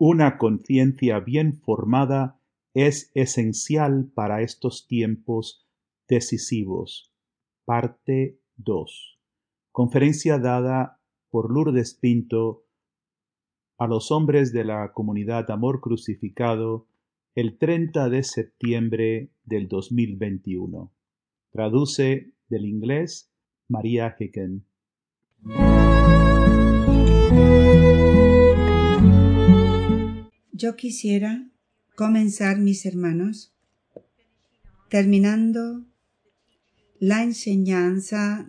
Una conciencia bien formada es esencial para estos tiempos decisivos. Parte 2. Conferencia dada por Lourdes Pinto a los hombres de la comunidad Amor Crucificado el 30 de septiembre del 2021. Traduce del inglés María Hicken. Yo quisiera comenzar, mis hermanos, terminando la enseñanza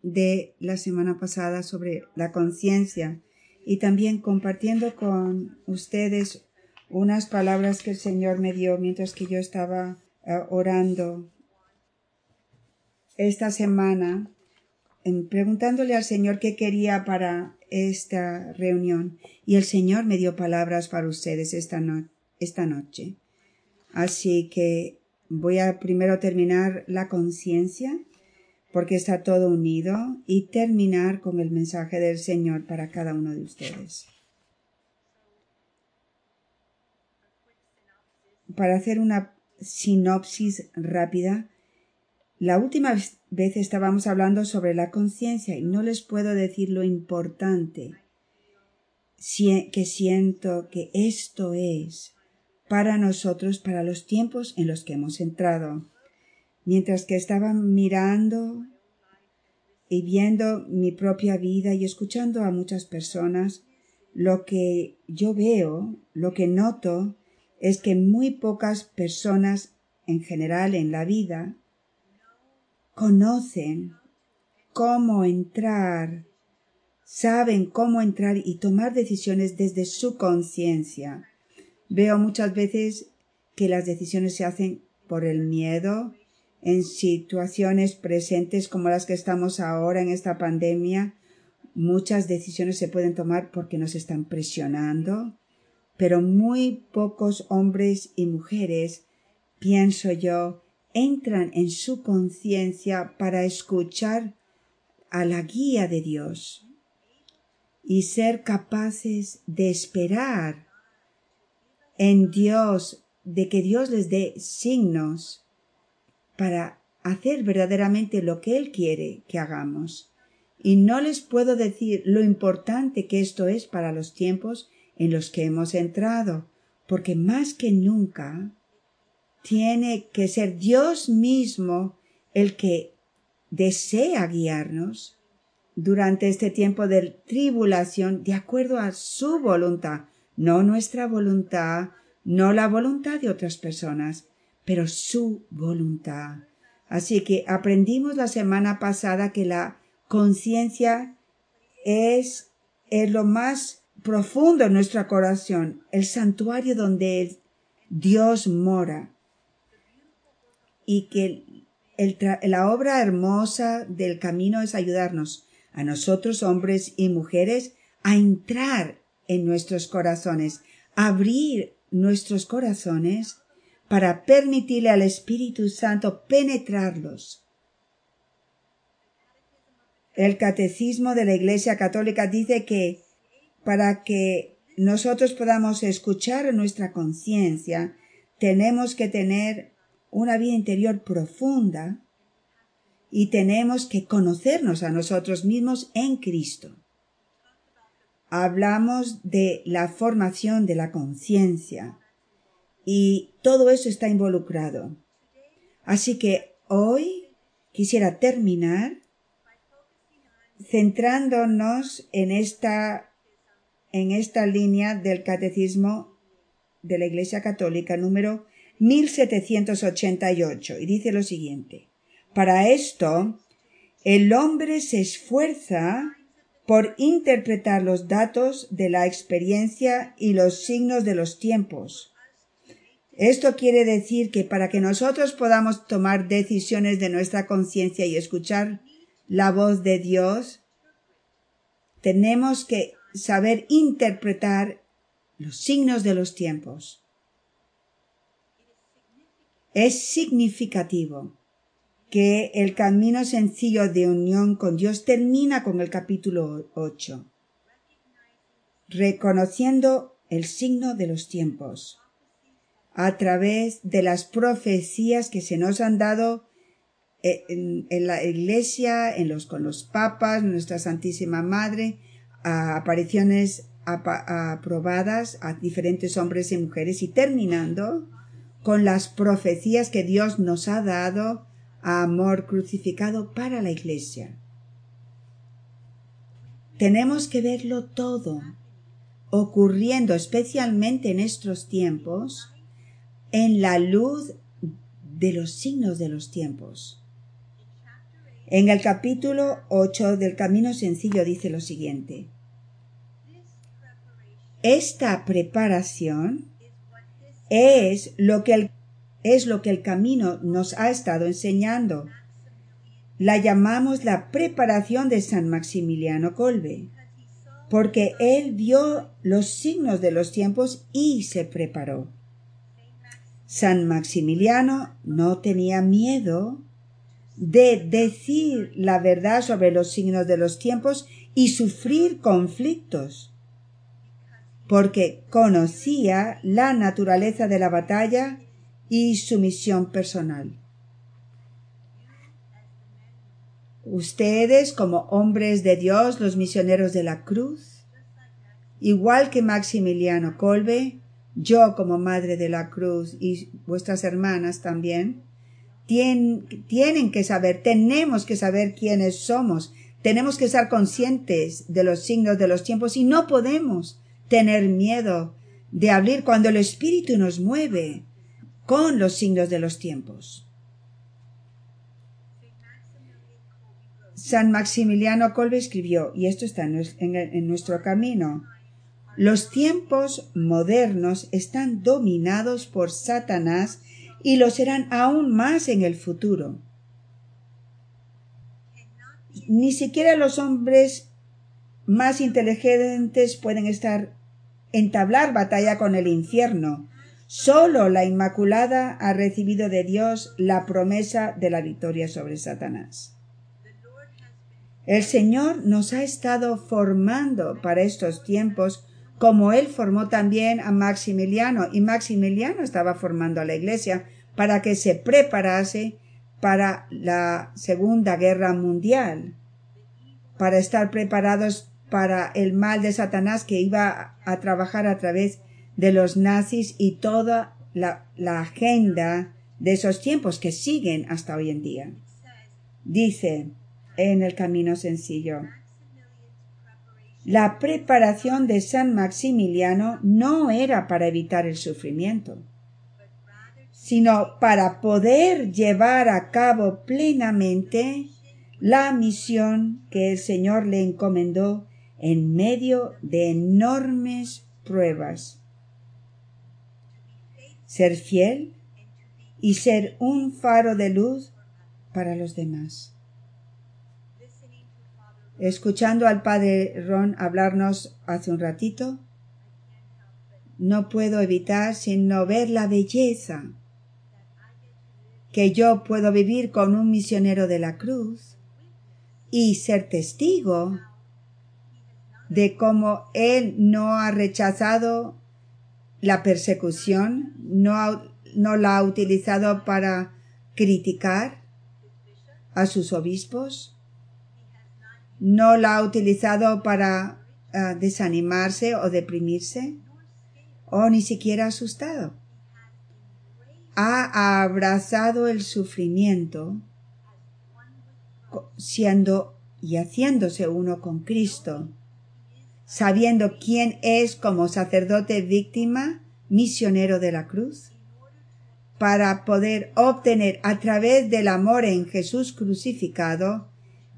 de la semana pasada sobre la conciencia y también compartiendo con ustedes unas palabras que el Señor me dio mientras que yo estaba eh, orando esta semana, preguntándole al Señor qué quería para esta reunión. Y el Señor me dio palabras para ustedes esta, esta noche. Así que voy a primero terminar la conciencia, porque está todo unido, y terminar con el mensaje del Señor para cada uno de ustedes. Para hacer una sinopsis rápida, la última vez estábamos hablando sobre la conciencia y no les puedo decir lo importante que siento que esto es para nosotros, para los tiempos en los que hemos entrado. Mientras que estaba mirando y viendo mi propia vida y escuchando a muchas personas, lo que yo veo, lo que noto, es que muy pocas personas en general en la vida conocen cómo entrar, saben cómo entrar y tomar decisiones desde su conciencia. Veo muchas veces que las decisiones se hacen por el miedo, en situaciones presentes como las que estamos ahora en esta pandemia, muchas decisiones se pueden tomar porque nos están presionando, pero muy pocos hombres y mujeres, pienso yo, entran en su conciencia para escuchar a la guía de Dios y ser capaces de esperar en Dios, de que Dios les dé signos para hacer verdaderamente lo que Él quiere que hagamos. Y no les puedo decir lo importante que esto es para los tiempos en los que hemos entrado, porque más que nunca tiene que ser Dios mismo el que desea guiarnos durante este tiempo de tribulación de acuerdo a su voluntad, no nuestra voluntad, no la voluntad de otras personas, pero su voluntad. Así que aprendimos la semana pasada que la conciencia es, es lo más profundo en nuestro corazón, el santuario donde Dios mora y que la obra hermosa del camino es ayudarnos a nosotros, hombres y mujeres, a entrar en nuestros corazones, abrir nuestros corazones para permitirle al Espíritu Santo penetrarlos. El catecismo de la Iglesia Católica dice que para que nosotros podamos escuchar nuestra conciencia, tenemos que tener una vida interior profunda y tenemos que conocernos a nosotros mismos en Cristo. Hablamos de la formación de la conciencia y todo eso está involucrado. Así que hoy quisiera terminar centrándonos en esta en esta línea del catecismo de la Iglesia Católica número 1788 y dice lo siguiente. Para esto, el hombre se esfuerza por interpretar los datos de la experiencia y los signos de los tiempos. Esto quiere decir que para que nosotros podamos tomar decisiones de nuestra conciencia y escuchar la voz de Dios, tenemos que saber interpretar los signos de los tiempos es significativo que el camino sencillo de unión con Dios termina con el capítulo 8, reconociendo el signo de los tiempos, a través de las profecías que se nos han dado eh, en, la iglesia, en los, con los papas, nuestra Santísima Madre, a apariciones aprobadas a diferentes hombres y mujeres y terminando con las profecías que Dios nos ha dado a amor crucificado para la iglesia. Tenemos que verlo todo ocurriendo especialmente en estos tiempos en la luz de los signos de los tiempos. En el capítulo 8 del Camino Sencillo dice lo siguiente. Esta preparación es lo que el, es lo que el camino nos ha estado enseñando. La llamamos la preparación de San Maximiliano Colbe, porque él vio los signos de los tiempos y se preparó. San Maximiliano no tenía miedo de decir la verdad sobre los signos de los tiempos y sufrir conflictos porque conocía la naturaleza de la batalla y su misión personal. Ustedes, como hombres de Dios, los misioneros de la cruz, igual que Maximiliano Colbe, yo como madre de la cruz y vuestras hermanas también, tienen, tienen que saber, tenemos que saber quiénes somos, tenemos que estar conscientes de los signos de los tiempos y no podemos tener miedo de abrir cuando el Espíritu nos mueve con los signos de los tiempos. San Maximiliano Colbe escribió, y esto está en nuestro camino, los tiempos modernos están dominados por Satanás y lo serán aún más en el futuro. Ni siquiera los hombres más inteligentes pueden estar entablar batalla con el infierno. Solo la Inmaculada ha recibido de Dios la promesa de la victoria sobre Satanás. El Señor nos ha estado formando para estos tiempos como Él formó también a Maximiliano y Maximiliano estaba formando a la Iglesia para que se preparase para la Segunda Guerra Mundial, para estar preparados para el mal de Satanás que iba a trabajar a través de los nazis y toda la, agenda de esos tiempos que siguen hasta hoy en día. Dice en el camino sencillo, la preparación de San Maximiliano no era para evitar el sufrimiento, sino para poder llevar a cabo plenamente la misión que el Señor le encomendó en medio de enormes pruebas. Ser fiel y ser un faro de luz para los demás. Escuchando al padre Ron hablarnos hace un ratito, no puedo evitar sino ver la belleza que yo puedo vivir con un misionero de la cruz y ser testigo de cómo Él no ha rechazado la persecución, no, no la ha utilizado para criticar a sus obispos, no la ha utilizado para ah, desanimarse o deprimirse, o ni siquiera asustado. Ha abrazado el sufrimiento siendo y haciéndose uno con Cristo sabiendo quién es como sacerdote víctima, misionero de la cruz, para poder obtener a través del amor en Jesús crucificado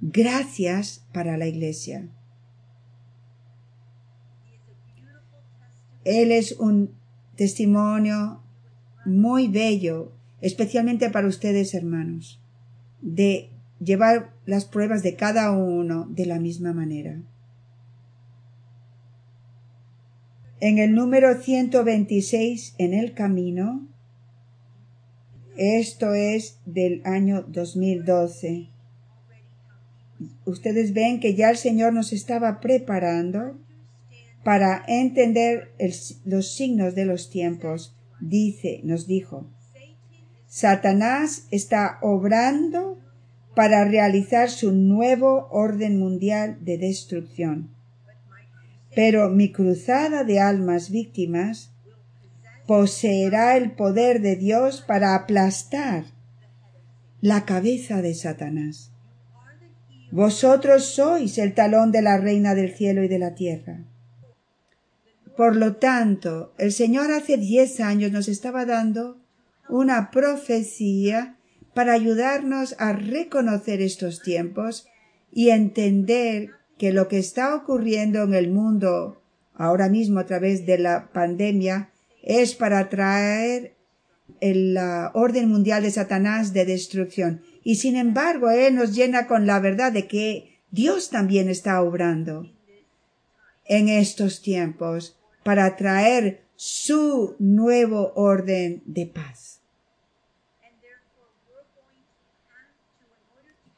gracias para la Iglesia. Él es un testimonio muy bello, especialmente para ustedes, hermanos, de llevar las pruebas de cada uno de la misma manera. En el número 126 en el camino, esto es del año 2012. Ustedes ven que ya el Señor nos estaba preparando para entender los signos de los tiempos, dice, nos dijo, Satanás está obrando para realizar su nuevo orden mundial de destrucción. Pero mi cruzada de almas víctimas poseerá el poder de Dios para aplastar la cabeza de Satanás. Vosotros sois el talón de la reina del cielo y de la tierra. Por lo tanto, el Señor hace diez años nos estaba dando una profecía para ayudarnos a reconocer estos tiempos y entender que lo que está ocurriendo en el mundo ahora mismo a través de la pandemia es para traer el orden mundial de Satanás de destrucción. Y sin embargo, Él nos llena con la verdad de que Dios también está obrando en estos tiempos para traer su nuevo orden de paz.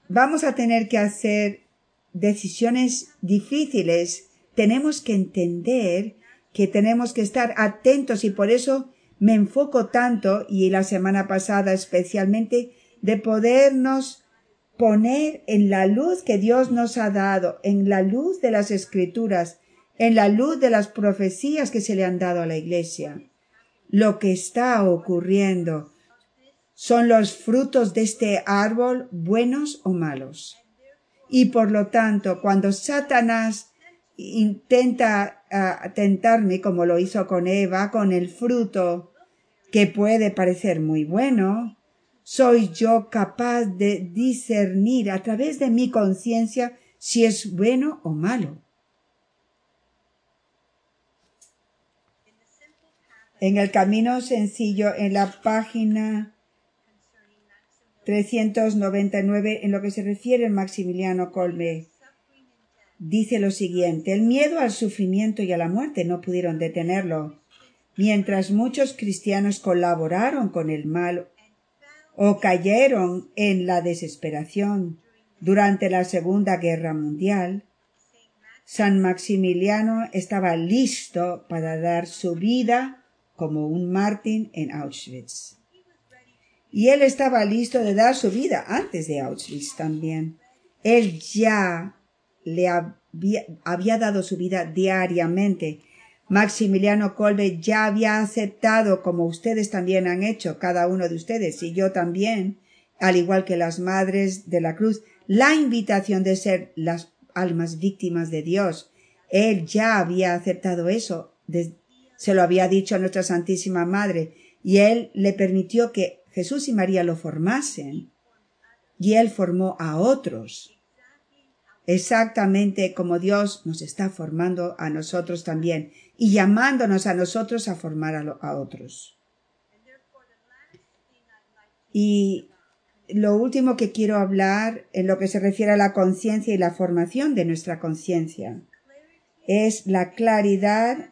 Vamos a tener que hacer decisiones difíciles. Tenemos que entender que tenemos que estar atentos y por eso me enfoco tanto y la semana pasada especialmente de podernos poner en la luz que Dios nos ha dado, en la luz de las escrituras, en la luz de las profecías que se le han dado a la iglesia. Lo que está ocurriendo son los frutos de este árbol buenos o malos. Y por lo tanto, cuando Satanás intenta uh, tentarme como lo hizo con Eva, con el fruto que puede parecer muy bueno, soy yo capaz de discernir a través de mi conciencia si es bueno o malo. En el camino sencillo, en la página 399, en lo que se refiere Maximiliano Colme, dice lo siguiente, el miedo al sufrimiento y a la muerte no pudieron detenerlo, mientras muchos cristianos colaboraron con el mal o cayeron en la desesperación durante la Segunda Guerra Mundial, San Maximiliano estaba listo para dar su vida como un mártir en Auschwitz. Y él estaba listo de dar su vida antes de Auschwitz también. Él ya le había, dado su vida diariamente. Maximiliano Kolbe ya había aceptado, como ustedes también han hecho, cada uno de ustedes y yo también, al igual que las madres de la cruz, la invitación de ser las almas víctimas de Dios. Él ya había aceptado eso, se lo había dicho a nuestra Santísima Madre, y él le permitió que Jesús y María lo formasen, y él formó a otros exactamente como Dios nos está formando a nosotros también y llamándonos a nosotros a formar a, otros. Y lo último que quiero hablar en lo que se refiere a la conciencia y la formación de nuestra conciencia es la claridad,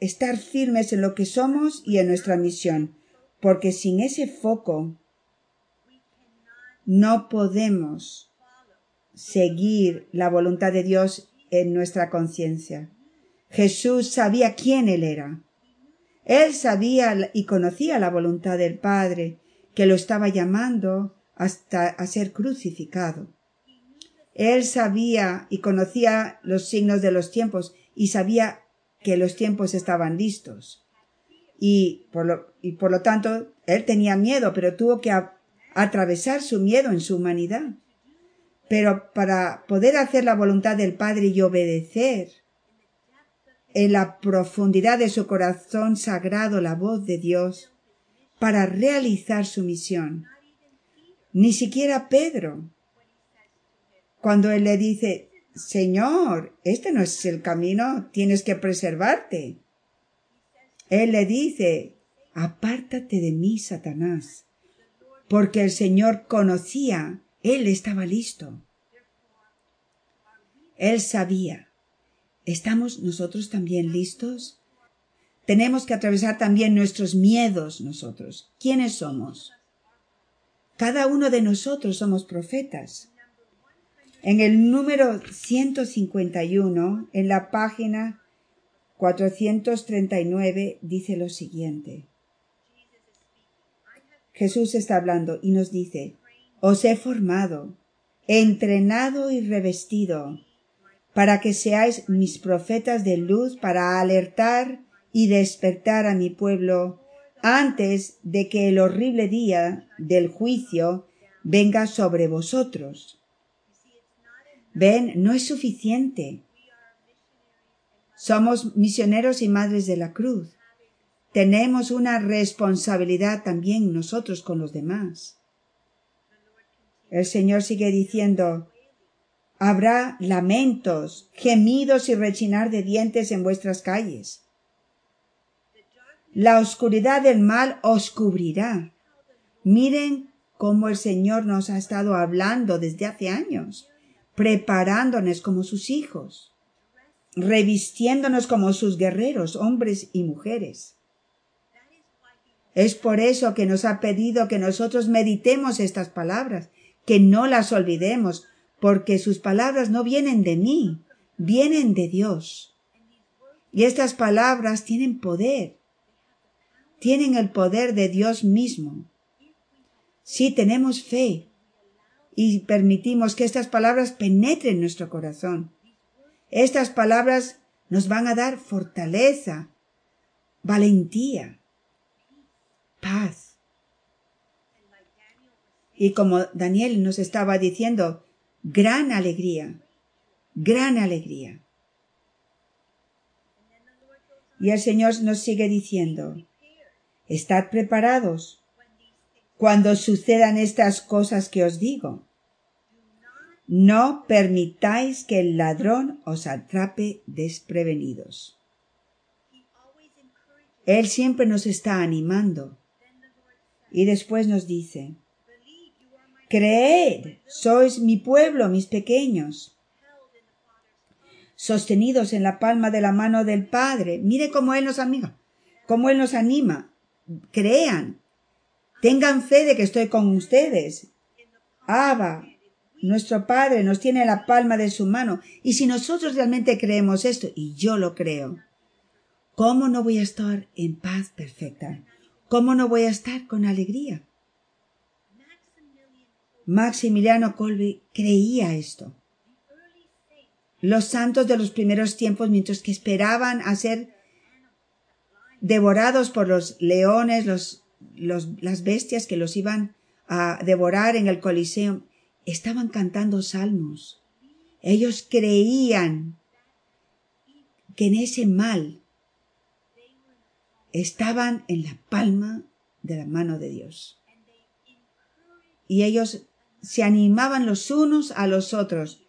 estar firmes en lo que somos y en nuestra misión, porque sin ese foco no podemos seguir la voluntad de Dios en nuestra conciencia. Jesús sabía quién Él era. Él sabía y conocía la voluntad del Padre, que lo estaba llamando hasta a ser crucificado. Él sabía y conocía los signos de los tiempos y sabía que los tiempos estaban listos. Y por lo, y por lo tanto, él tenía miedo, pero tuvo que atravesar su miedo en su humanidad. Pero para poder hacer la voluntad del Padre y obedecer en la profundidad de su corazón sagrado la voz de Dios, para realizar su misión. Ni siquiera Pedro, cuando él le dice, Señor, este no es el camino, tienes que preservarte. Él le dice, apártate de mí, Satanás, porque el Señor conocía él estaba listo. Él sabía. ¿Estamos nosotros también listos? Tenemos que atravesar también nuestros miedos nosotros. ¿Quiénes somos? Cada uno de nosotros somos profetas. En el número 151, en la página 439 dice lo siguiente. Jesús está hablando y nos dice, os he formado, entrenado y revestido, para que seáis mis profetas de luz para alertar y despertar a mi pueblo antes de que el horrible día del juicio venga sobre vosotros. Ven, no es suficiente. Somos misioneros y madres de la cruz. Tenemos una responsabilidad también nosotros con los demás. El Señor sigue diciendo, habrá lamentos, gemidos y rechinar de dientes en vuestras calles. La oscuridad del mal os cubrirá. Miren cómo el Señor nos ha estado hablando desde hace años, preparándonos como sus hijos, revistiéndonos como sus guerreros, hombres y mujeres. Es por eso que nos ha pedido que nosotros meditemos estas palabras, que no las olvidemos, porque sus palabras no vienen de mí, vienen de Dios. Y estas palabras tienen poder, tienen el poder de Dios mismo. Si tenemos fe y permitimos que estas palabras penetren nuestro corazón, estas palabras nos van a dar fortaleza, valentía, paz. Y como Daniel nos estaba diciendo, gran alegría, gran alegría. Y el Señor nos sigue diciendo, Estad preparados cuando sucedan estas cosas que os digo. No permitáis que el ladrón os atrape desprevenidos. Él siempre nos está animando. Y después nos dice, Creed, sois mi pueblo, mis pequeños, sostenidos en la palma de la mano del Padre. Mire cómo Él nos amiga, cómo Él nos anima crean, tengan fe de que estoy con ustedes. Abba, nuestro Padre nos tiene la palma de su mano. Y si nosotros realmente creemos esto, y yo lo creo, ¿cómo no voy a estar en paz perfecta? ¿Cómo no voy a estar con alegría? Maximiliano Colby creía esto. Los santos de los primeros tiempos, mientras que esperaban a ser devorados por los leones, los, las bestias que los iban a devorar en el Coliseo, estaban cantando salmos. Ellos creían que en ese mal estaban en la palma de la mano de Dios. Y ellos se animaban los unos a los otros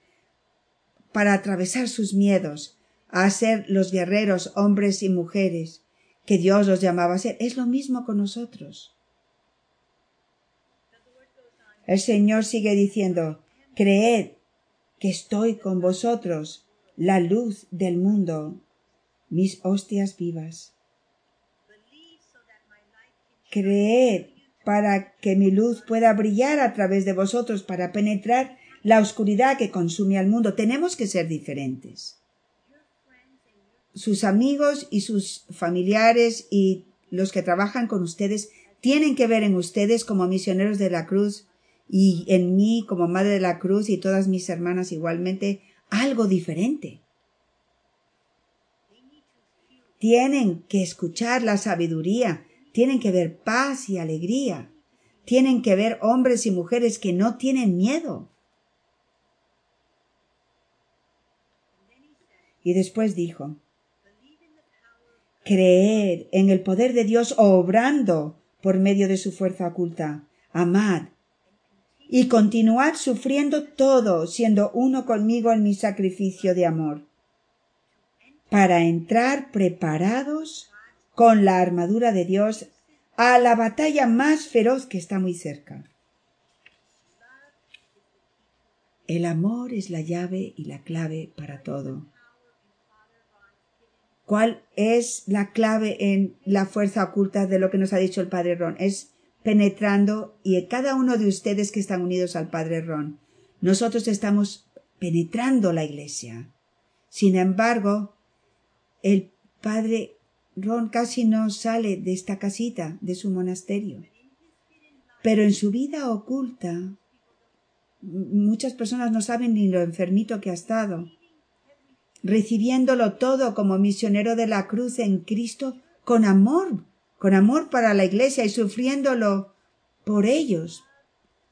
para atravesar sus miedos, a ser los guerreros hombres y mujeres que Dios los llamaba a ser. Es lo mismo con nosotros. El Señor sigue diciendo, creed que estoy con vosotros, la luz del mundo, mis hostias vivas. Creed para que mi luz pueda brillar a través de vosotros, para penetrar la oscuridad que consume al mundo. Tenemos que ser diferentes sus amigos y sus familiares y los que trabajan con ustedes tienen que ver en ustedes como misioneros de la cruz y en mí como madre de la cruz y todas mis hermanas igualmente algo diferente. Tienen que escuchar la sabiduría, tienen que ver paz y alegría, tienen que ver hombres y mujeres que no tienen miedo. Y después dijo, creer en el poder de Dios obrando por medio de su fuerza oculta. Amad y continuad sufriendo todo, siendo uno conmigo en mi sacrificio de amor, para entrar preparados con la armadura de Dios a la batalla más feroz que está muy cerca. El amor es la llave y la clave para todo. ¿Cuál es la clave en la fuerza oculta de lo que nos ha dicho el Padre Ron? Es penetrando y cada uno de ustedes que están unidos al Padre Ron. Nosotros estamos penetrando la iglesia. Sin embargo, el padre Ron casi no sale de esta casita, de su monasterio. Pero en su vida oculta, muchas personas no saben ni lo enfermito que ha estado. Recibiéndolo todo como misionero de la cruz en Cristo, con amor, con amor para la iglesia y sufriéndolo por ellos,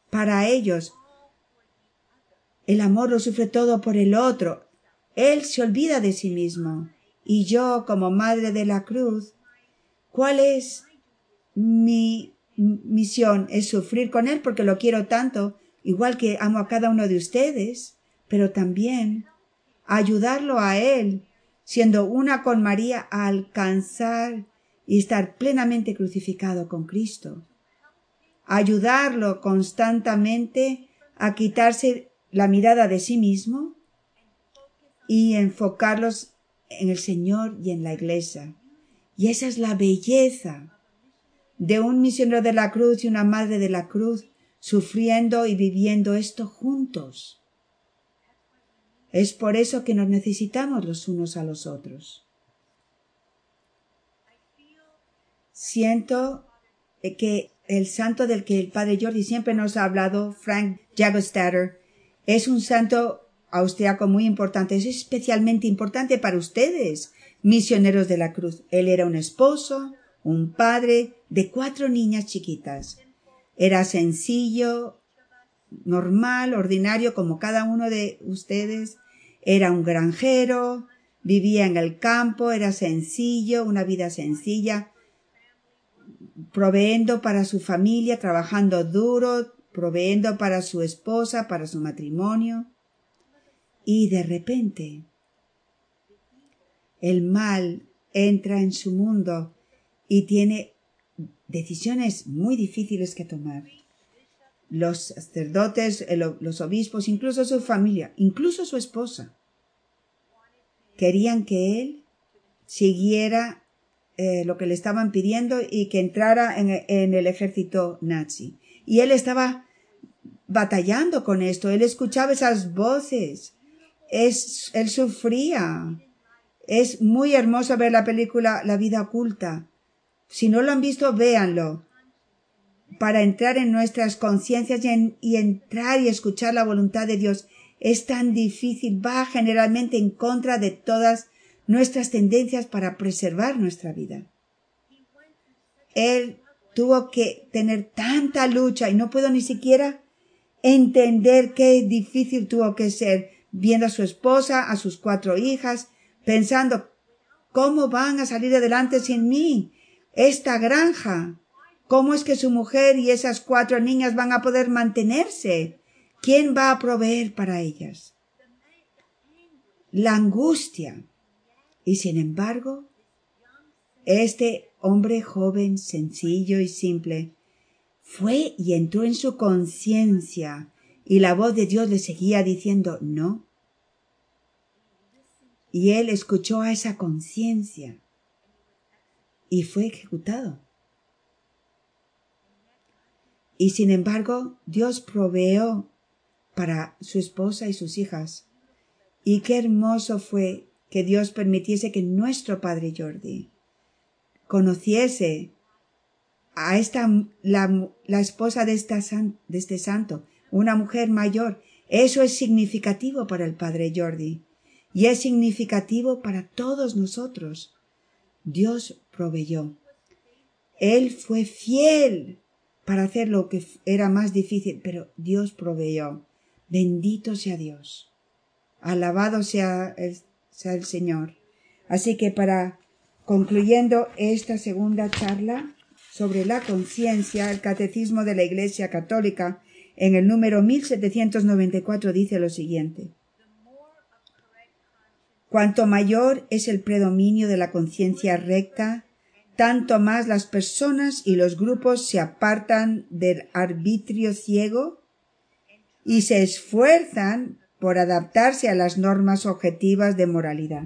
para ellos. El amor lo sufre todo por el otro. Él se olvida de sí mismo. Y yo, como madre de la cruz, ¿cuál es mi misión? Es sufrir con Él porque lo quiero tanto, igual que amo a cada uno de ustedes, pero también ayudarlo a Él, siendo una con María, a alcanzar y estar plenamente crucificado con Cristo. Ayudarlo constantemente a quitarse la mirada de sí mismo y enfocarlos en el Señor y en la Iglesia. Y esa es la belleza de un misionero de la cruz y una madre de la cruz sufriendo y viviendo esto juntos. Es por eso que nos necesitamos los unos a los otros. Siento que el santo del que el padre Jordi siempre nos ha hablado, Frank Jagostatter, es un santo austriaco muy importante, es especialmente importante para ustedes, misioneros de la cruz. Él era un esposo, un padre de cuatro niñas chiquitas. Era sencillo, normal, ordinario, como cada uno de ustedes. Era un granjero, vivía en el campo, era sencillo, una vida sencilla, proveendo para su familia, trabajando duro, proveendo para su esposa, para su matrimonio. Y de repente el mal entra en su mundo y tiene decisiones muy difíciles que tomar. Los sacerdotes, los obispos, incluso su familia, incluso su esposa, querían que él siguiera eh, lo que le estaban pidiendo y que entrara en, el ejército nazi. Y él estaba batallando con esto, él escuchaba esas voces, es, él sufría. Es muy hermoso ver la película La vida oculta. Si no lo han visto, véanlo. Para entrar en nuestras conciencias y, entrar y escuchar la voluntad de Dios es tan difícil, va generalmente en contra de todas nuestras tendencias para preservar nuestra vida. Él tuvo que tener tanta lucha y no puedo ni siquiera entender qué difícil tuvo que ser viendo a su esposa, a sus cuatro hijas, pensando ¿cómo van a salir adelante sin mí? esta granja. ¿Cómo es que su mujer y esas cuatro niñas van a poder mantenerse? ¿Quién va a proveer para ellas? La angustia. Y sin embargo, este hombre joven, sencillo y simple, fue y entró en su conciencia y la voz de Dios le seguía diciendo no. Y él escuchó a esa conciencia y fue ejecutado. Y sin embargo, Dios proveó para su esposa y sus hijas. Y qué hermoso fue que Dios permitiese que nuestro padre Jordi conociese a esta, la, la esposa de, esta de este santo, una mujer mayor. Eso es significativo para el padre Jordi y es significativo para todos nosotros. Dios proveyó. Él fue fiel para hacer lo que era más difícil, pero Dios proveyó. Bendito sea Dios. Alabado sea el, sea el Señor. Así que para concluyendo esta segunda charla sobre la conciencia, el Catecismo de la Iglesia Católica en el número 1794 dice lo siguiente. Cuanto mayor es el predominio de la conciencia recta, tanto más las personas y los grupos se apartan del arbitrio ciego y se esfuerzan por adaptarse a las normas objetivas de moralidad.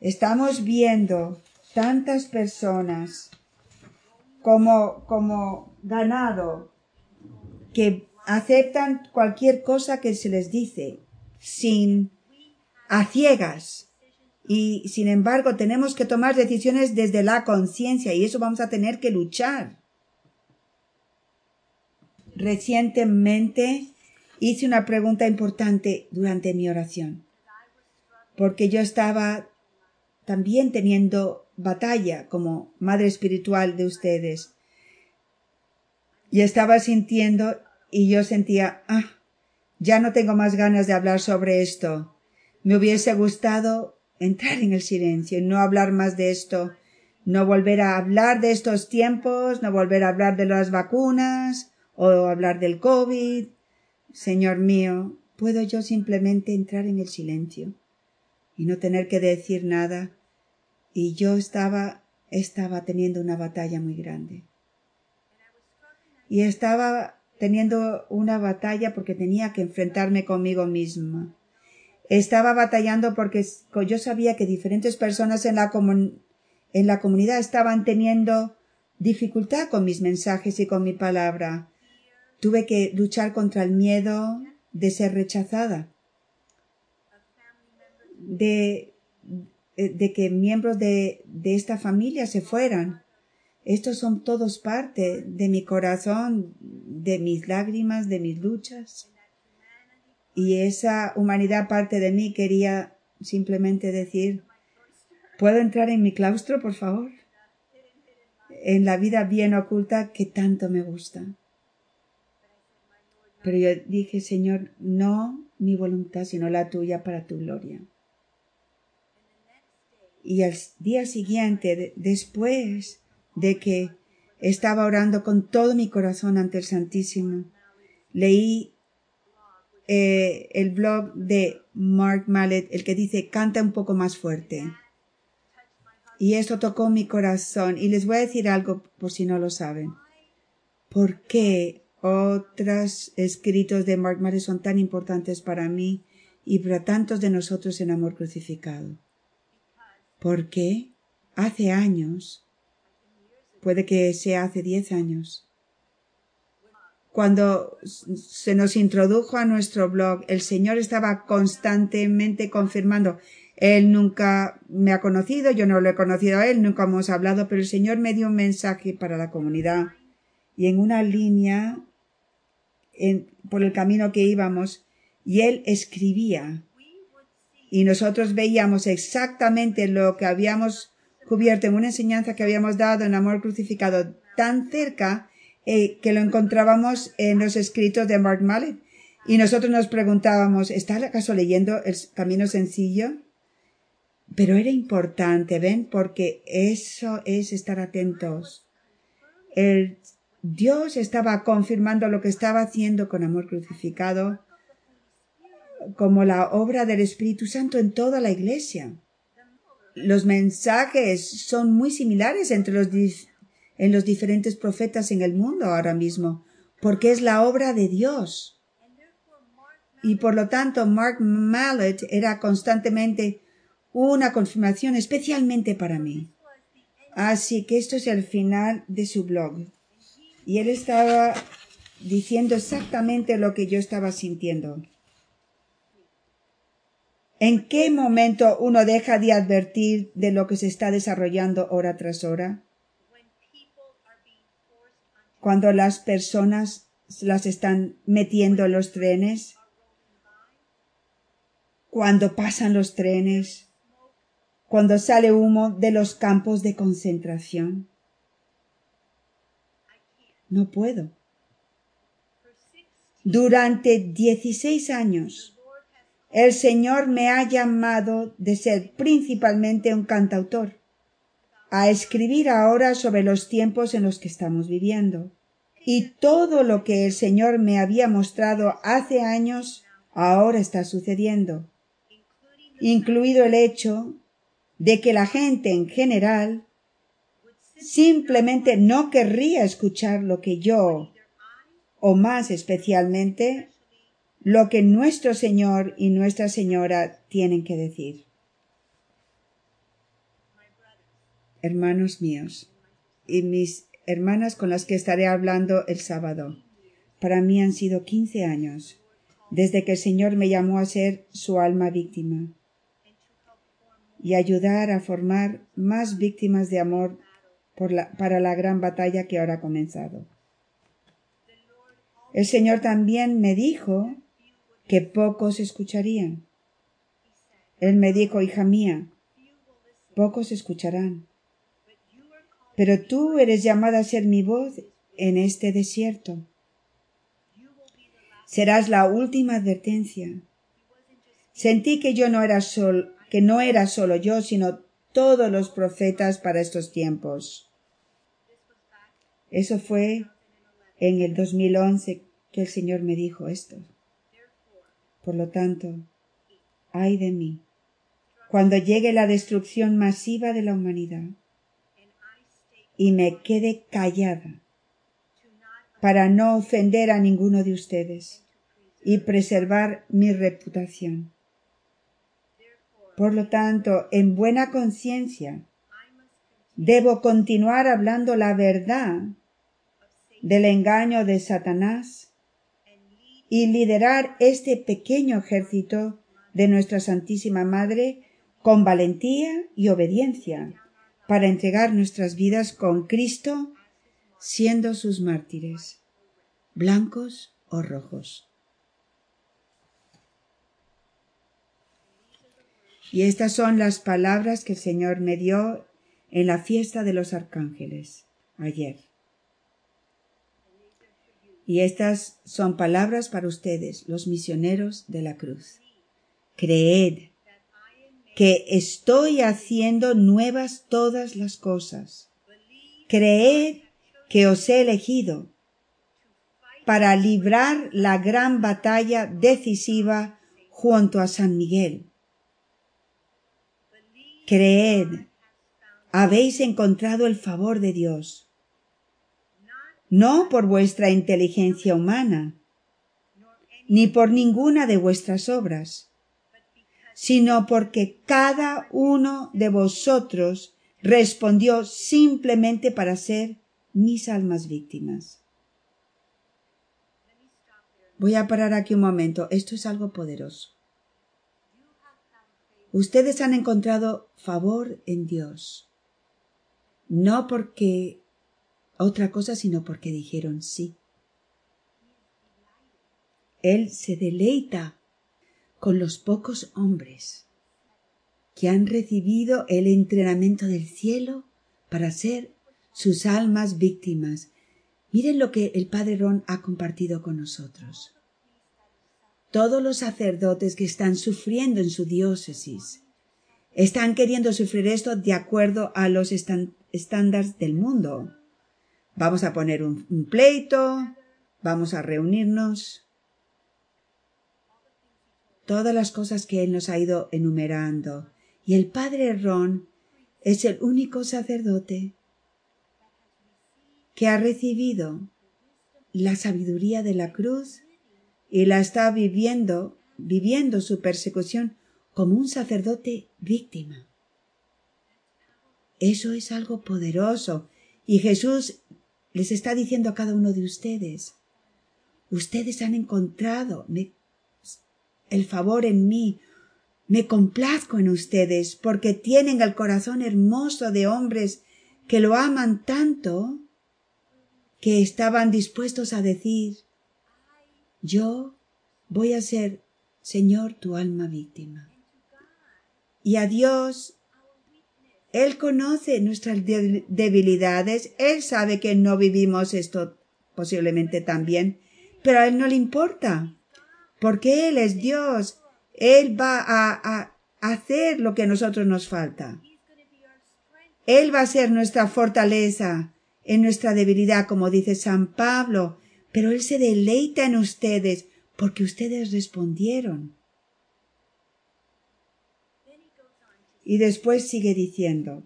Estamos viendo tantas personas como, como ganado que aceptan cualquier cosa que se les dice sin a ciegas Y sin embargo tenemos que tomar decisiones desde la conciencia y eso vamos a tener que luchar. Recientemente hice una pregunta importante durante mi oración, porque yo estaba también teniendo batalla como madre espiritual de ustedes. Y estaba sintiendo y yo sentía, ah, ya no tengo más ganas de hablar sobre esto. Me hubiese gustado entrar en el silencio y no hablar más de esto, no volver a hablar de estos tiempos, no volver a hablar de las vacunas o hablar del COVID. Señor mío, ¿puedo yo simplemente entrar en el silencio y no tener que decir nada? Y yo estaba estaba teniendo una batalla muy grande. Y estaba teniendo una batalla porque tenía que enfrentarme conmigo misma. Estaba batallando porque yo sabía que diferentes personas en la, en la comunidad estaban teniendo dificultad con mis mensajes y con mi palabra. Tuve que luchar contra el miedo de ser rechazada, de, de que miembros de, de esta familia se fueran, estos son todos parte de mi corazón, de mis lágrimas, de mis luchas. Y esa humanidad parte de mí quería simplemente decir, ¿puedo entrar en mi claustro, por favor? En la vida bien oculta que tanto me gusta. Pero yo dije, Señor, no mi voluntad, sino la tuya para tu gloria. Y al día siguiente, después de que estaba orando con todo mi corazón ante el Santísimo. Leí eh, el blog de Mark Mallet, el que dice canta un poco más fuerte. Y eso tocó mi corazón. Y les voy a decir algo por si no lo saben. ¿Por qué otros escritos de Mark Mallet son tan importantes para mí y para tantos de nosotros en amor crucificado? Porque hace años puede que sea hace diez años. Cuando se nos introdujo a nuestro blog, el Señor estaba constantemente confirmando, Él nunca me ha conocido, yo no lo he conocido a Él, nunca hemos hablado, pero el Señor me dio un mensaje para la comunidad. Y en una línea, por el camino que íbamos, y Él escribía. Y nosotros veíamos exactamente lo que habíamos cubierto en una enseñanza que habíamos dado en amor crucificado tan cerca eh, que lo encontrábamos en los escritos de Mark Mallet. Y nosotros nos preguntábamos, ¿está acaso leyendo el camino sencillo? Pero era importante, ¿ven? Porque eso es estar atentos. El Dios estaba confirmando lo que estaba haciendo con amor crucificado como la obra del Espíritu Santo en toda la iglesia los mensajes son muy similares entre los en los diferentes profetas en el mundo ahora mismo, porque es la obra de Dios. Y por lo tanto, Mark Mallet era constantemente una confirmación especialmente para mí. Así que esto es el final de su blog. Y él estaba diciendo exactamente lo que yo estaba sintiendo. ¿En qué momento uno deja de advertir de lo que se está desarrollando hora tras hora? Cuando las personas las están metiendo en los trenes, cuando pasan los trenes, cuando sale humo de los campos de concentración. No puedo. Durante dieciséis años el Señor me ha llamado de ser principalmente un cantautor, a escribir ahora sobre los tiempos en los que estamos viviendo. Y todo lo que el Señor me había mostrado hace años ahora está sucediendo, incluido el hecho de que la gente en general simplemente no querría escuchar lo que yo, o más especialmente, lo que nuestro Señor y Nuestra Señora tienen que decir. Hermanos míos y mis hermanas con las que estaré hablando el sábado, para mí han sido quince años desde que el Señor me llamó a ser su alma víctima y ayudar a formar más víctimas de amor para la gran batalla que ahora ha comenzado. El Señor también me dijo que pocos escucharían. Él me dijo, hija mía, pocos escucharán. Pero tú eres llamada a ser mi voz en este desierto. Serás la última advertencia. Sentí que yo no era sol, que no era solo yo, sino todos los profetas para estos tiempos. Eso fue en el 2011 que el Señor me dijo esto. Por lo tanto, ay de mí, cuando llegue la destrucción masiva de la humanidad y me quede callada para no ofender a ninguno de ustedes y preservar mi reputación. Por lo tanto, en buena conciencia, debo continuar hablando la verdad del engaño de Satanás y liderar este pequeño ejército de nuestra Santísima Madre con valentía y obediencia para entregar nuestras vidas con Cristo siendo sus mártires, blancos o rojos. Y estas son las palabras que el Señor me dio en la fiesta de los arcángeles ayer. Y estas son palabras para ustedes, los misioneros de la cruz. Creed que estoy haciendo nuevas todas las cosas. Creed que os he elegido para librar la gran batalla decisiva junto a San Miguel. Creed, habéis encontrado el favor de Dios no por vuestra inteligencia humana, ni por ninguna de vuestras obras, sino porque cada uno de vosotros respondió simplemente para ser mis almas víctimas. Voy a parar aquí un momento. Esto es algo poderoso. Ustedes han encontrado favor en Dios, no porque otra cosa sino porque dijeron sí. Él se deleita con los pocos hombres que han recibido el entrenamiento del cielo para ser sus almas víctimas. Miren lo que el Padre Ron ha compartido con nosotros. Todos los sacerdotes que están sufriendo en su diócesis están queriendo sufrir esto de acuerdo a los estándares del mundo. Vamos a poner un, pleito, vamos a reunirnos. Todas las cosas que Él nos ha ido enumerando. Y el Padre Ron es el único sacerdote que ha recibido la sabiduría de la cruz y la está viviendo, viviendo su persecución como un sacerdote víctima. Eso es algo poderoso. Y Jesús les está diciendo a cada uno de ustedes, ustedes han encontrado el favor en mí, me complazco en ustedes porque tienen el corazón hermoso de hombres que lo aman tanto que estaban dispuestos a decir, yo voy a ser, Señor, tu alma víctima. Y a Dios él conoce nuestras debilidades, Él sabe que no vivimos esto posiblemente tan bien, pero a Él no le importa, porque Él es Dios, Él va a, a hacer lo que a nosotros nos falta. Él va a ser nuestra fortaleza en nuestra debilidad, como dice San Pablo, pero Él se deleita en ustedes porque ustedes respondieron. Y después sigue diciendo,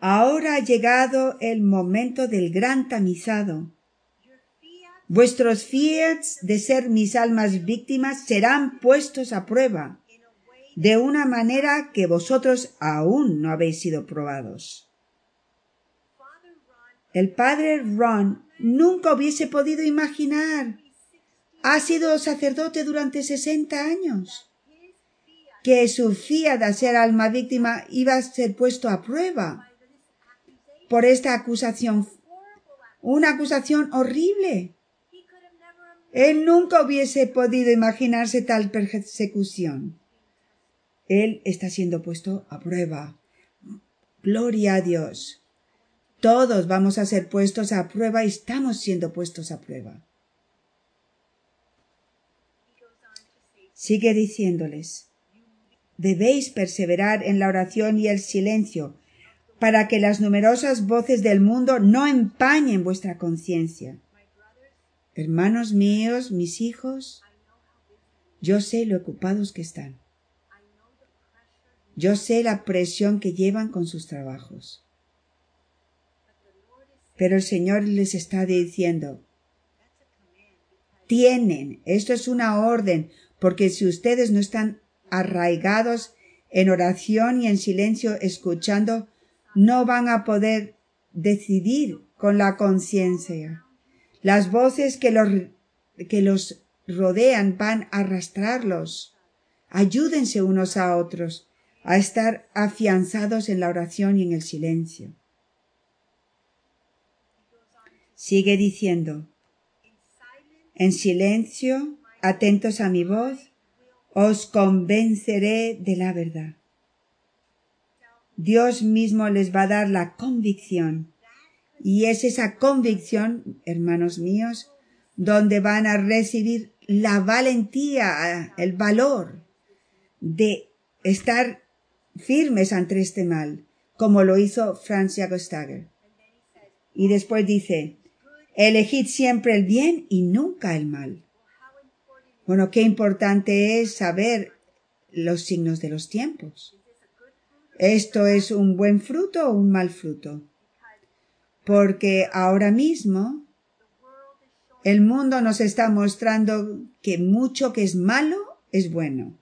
Ahora ha llegado el momento del gran tamizado. Vuestros fiats de ser mis almas víctimas serán puestos a prueba, de una manera que vosotros aún no habéis sido probados. El padre Ron nunca hubiese podido imaginar. Ha sido sacerdote durante sesenta años que su fiat a ser alma víctima iba a ser puesto a prueba por esta acusación, una acusación horrible. Él nunca hubiese podido imaginarse tal persecución. Él está siendo puesto a prueba. Gloria a Dios. Todos vamos a ser puestos a prueba y estamos siendo puestos a prueba. Sigue diciéndoles, debéis perseverar en la oración y el silencio, para que las numerosas voces del mundo no empañen vuestra conciencia. Hermanos míos, mis hijos, yo sé lo ocupados que están. Yo sé la presión que llevan con sus trabajos. Pero el Señor les está diciendo, tienen, esto es una orden, porque si ustedes no están arraigados en oración y en silencio escuchando, no van a poder decidir con la conciencia. Las voces que los, que los rodean van a arrastrarlos. Ayúdense unos a otros a estar afianzados en la oración y en el silencio. Sigue diciendo, en silencio, atentos a mi voz, os convenceré de la verdad. Dios mismo les va a dar la convicción. Y es esa convicción, hermanos míos, donde van a recibir la valentía, el valor de estar firmes ante este mal, como lo hizo Franz Jagostager. Y después dice, elegid siempre el bien y nunca el mal. Bueno, qué importante es saber los signos de los tiempos. ¿Esto es un buen fruto o un mal fruto? Porque ahora mismo el mundo nos está mostrando que mucho que es malo es bueno.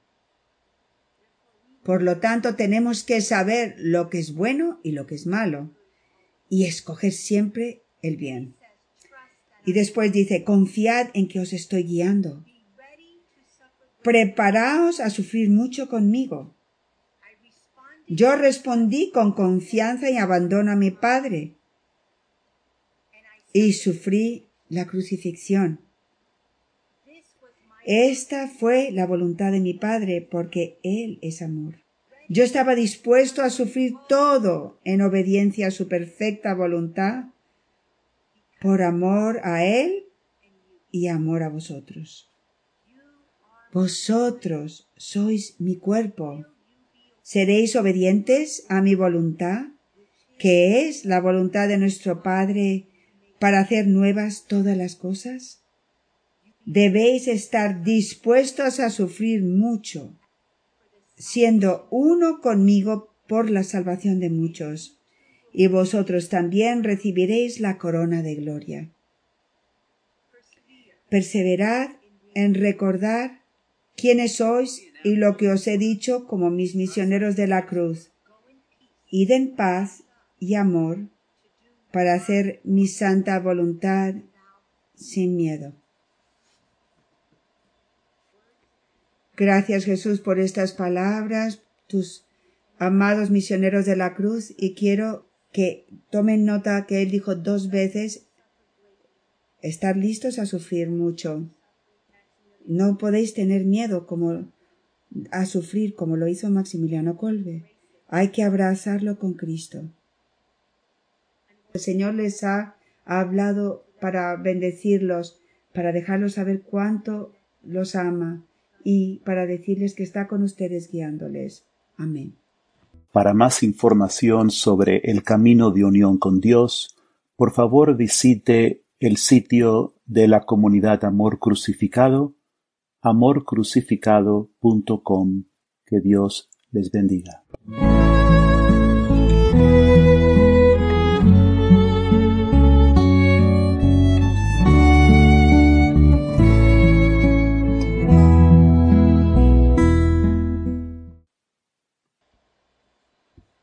Por lo tanto, tenemos que saber lo que es bueno y lo que es malo y escoger siempre el bien. Y después dice, confiad en que os estoy guiando. Preparaos a sufrir mucho conmigo. Yo respondí con confianza y abandono a mi Padre y sufrí la crucifixión. Esta fue la voluntad de mi Padre porque Él es amor. Yo estaba dispuesto a sufrir todo en obediencia a su perfecta voluntad por amor a Él y amor a vosotros. Vosotros sois mi cuerpo. ¿Seréis obedientes a mi voluntad, que es la voluntad de nuestro Padre para hacer nuevas todas las cosas? Debéis estar dispuestos a sufrir mucho, siendo uno conmigo por la salvación de muchos, y vosotros también recibiréis la corona de gloria. Perseverad en recordar quiénes sois y lo que os he dicho como mis misioneros de la cruz. Id en paz y amor para hacer mi santa voluntad sin miedo. Gracias Jesús por estas palabras, tus amados misioneros de la cruz, y quiero que tomen nota que él dijo dos veces estar listos a sufrir mucho. No podéis tener miedo como a sufrir como lo hizo Maximiliano Colbe. Hay que abrazarlo con Cristo. El Señor les ha hablado para bendecirlos, para dejarlos saber cuánto los ama y para decirles que está con ustedes guiándoles. Amén. Para más información sobre el camino de unión con Dios, por favor visite el sitio de la comunidad Amor Crucificado amorcrucificado.com. Que Dios les bendiga.